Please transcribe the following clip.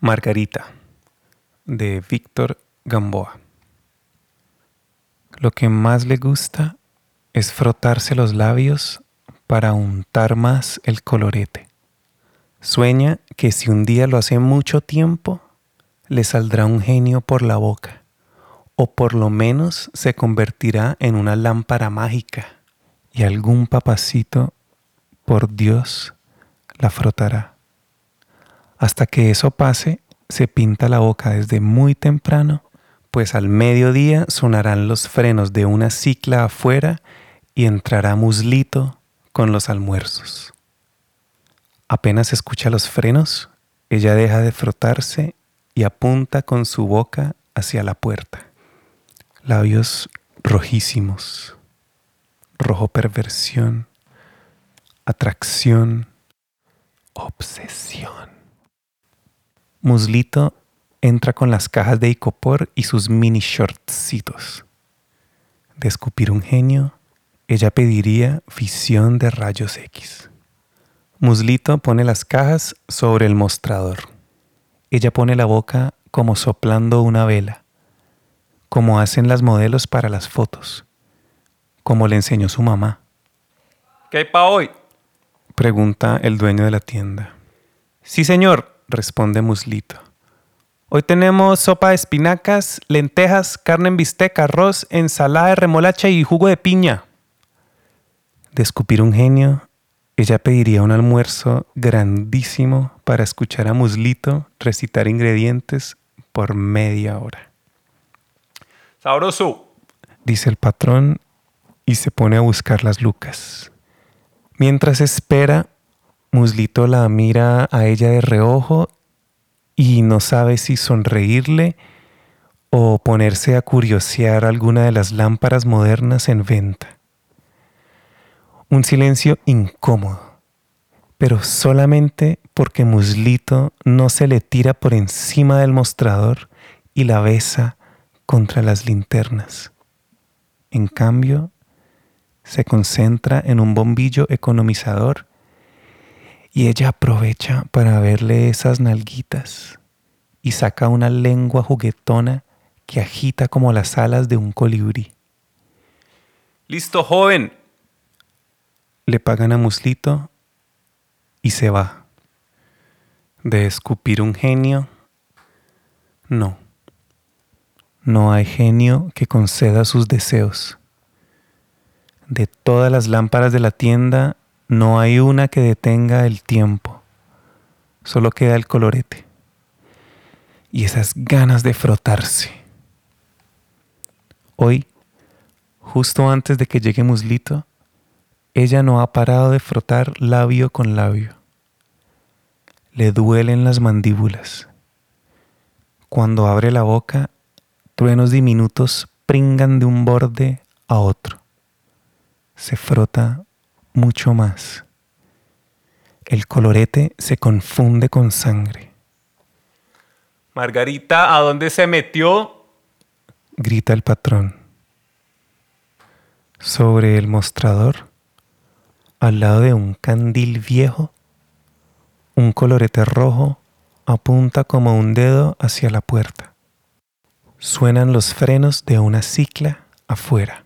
Margarita, de Víctor Gamboa. Lo que más le gusta es frotarse los labios para untar más el colorete. Sueña que si un día lo hace mucho tiempo, le saldrá un genio por la boca, o por lo menos se convertirá en una lámpara mágica, y algún papacito, por Dios, la frotará. Hasta que eso pase, se pinta la boca desde muy temprano, pues al mediodía sonarán los frenos de una cicla afuera y entrará Muslito con los almuerzos. Apenas escucha los frenos, ella deja de frotarse y apunta con su boca hacia la puerta. Labios rojísimos, rojo perversión, atracción, obsesión. Muslito entra con las cajas de icopor y sus mini shortcitos. De escupir un genio, ella pediría visión de rayos X. Muslito pone las cajas sobre el mostrador. Ella pone la boca como soplando una vela, como hacen las modelos para las fotos, como le enseñó su mamá. ¿Qué hay para hoy? Pregunta el dueño de la tienda. Sí, señor, responde Muslito. Hoy tenemos sopa de espinacas, lentejas, carne en bistec, arroz, ensalada de remolacha y jugo de piña. De escupir un genio, ella pediría un almuerzo grandísimo para escuchar a Muslito recitar ingredientes por media hora. Sabroso, dice el patrón y se pone a buscar las lucas. Mientras espera, Muslito la mira a ella de reojo y no sabe si sonreírle o ponerse a curiosear alguna de las lámparas modernas en venta. Un silencio incómodo, pero solamente porque Muslito no se le tira por encima del mostrador y la besa contra las linternas. En cambio, se concentra en un bombillo economizador y ella aprovecha para verle esas nalguitas y saca una lengua juguetona que agita como las alas de un colibrí. Listo, joven. Le pagan a Muslito y se va. De escupir un genio, no. No hay genio que conceda sus deseos. De todas las lámparas de la tienda, no hay una que detenga el tiempo, solo queda el colorete y esas ganas de frotarse. Hoy, justo antes de que llegue Muslito, ella no ha parado de frotar labio con labio. Le duelen las mandíbulas. Cuando abre la boca, truenos diminutos pringan de un borde a otro. Se frota mucho más. El colorete se confunde con sangre. Margarita, ¿a dónde se metió? grita el patrón. Sobre el mostrador, al lado de un candil viejo, un colorete rojo apunta como un dedo hacia la puerta. Suenan los frenos de una cicla afuera.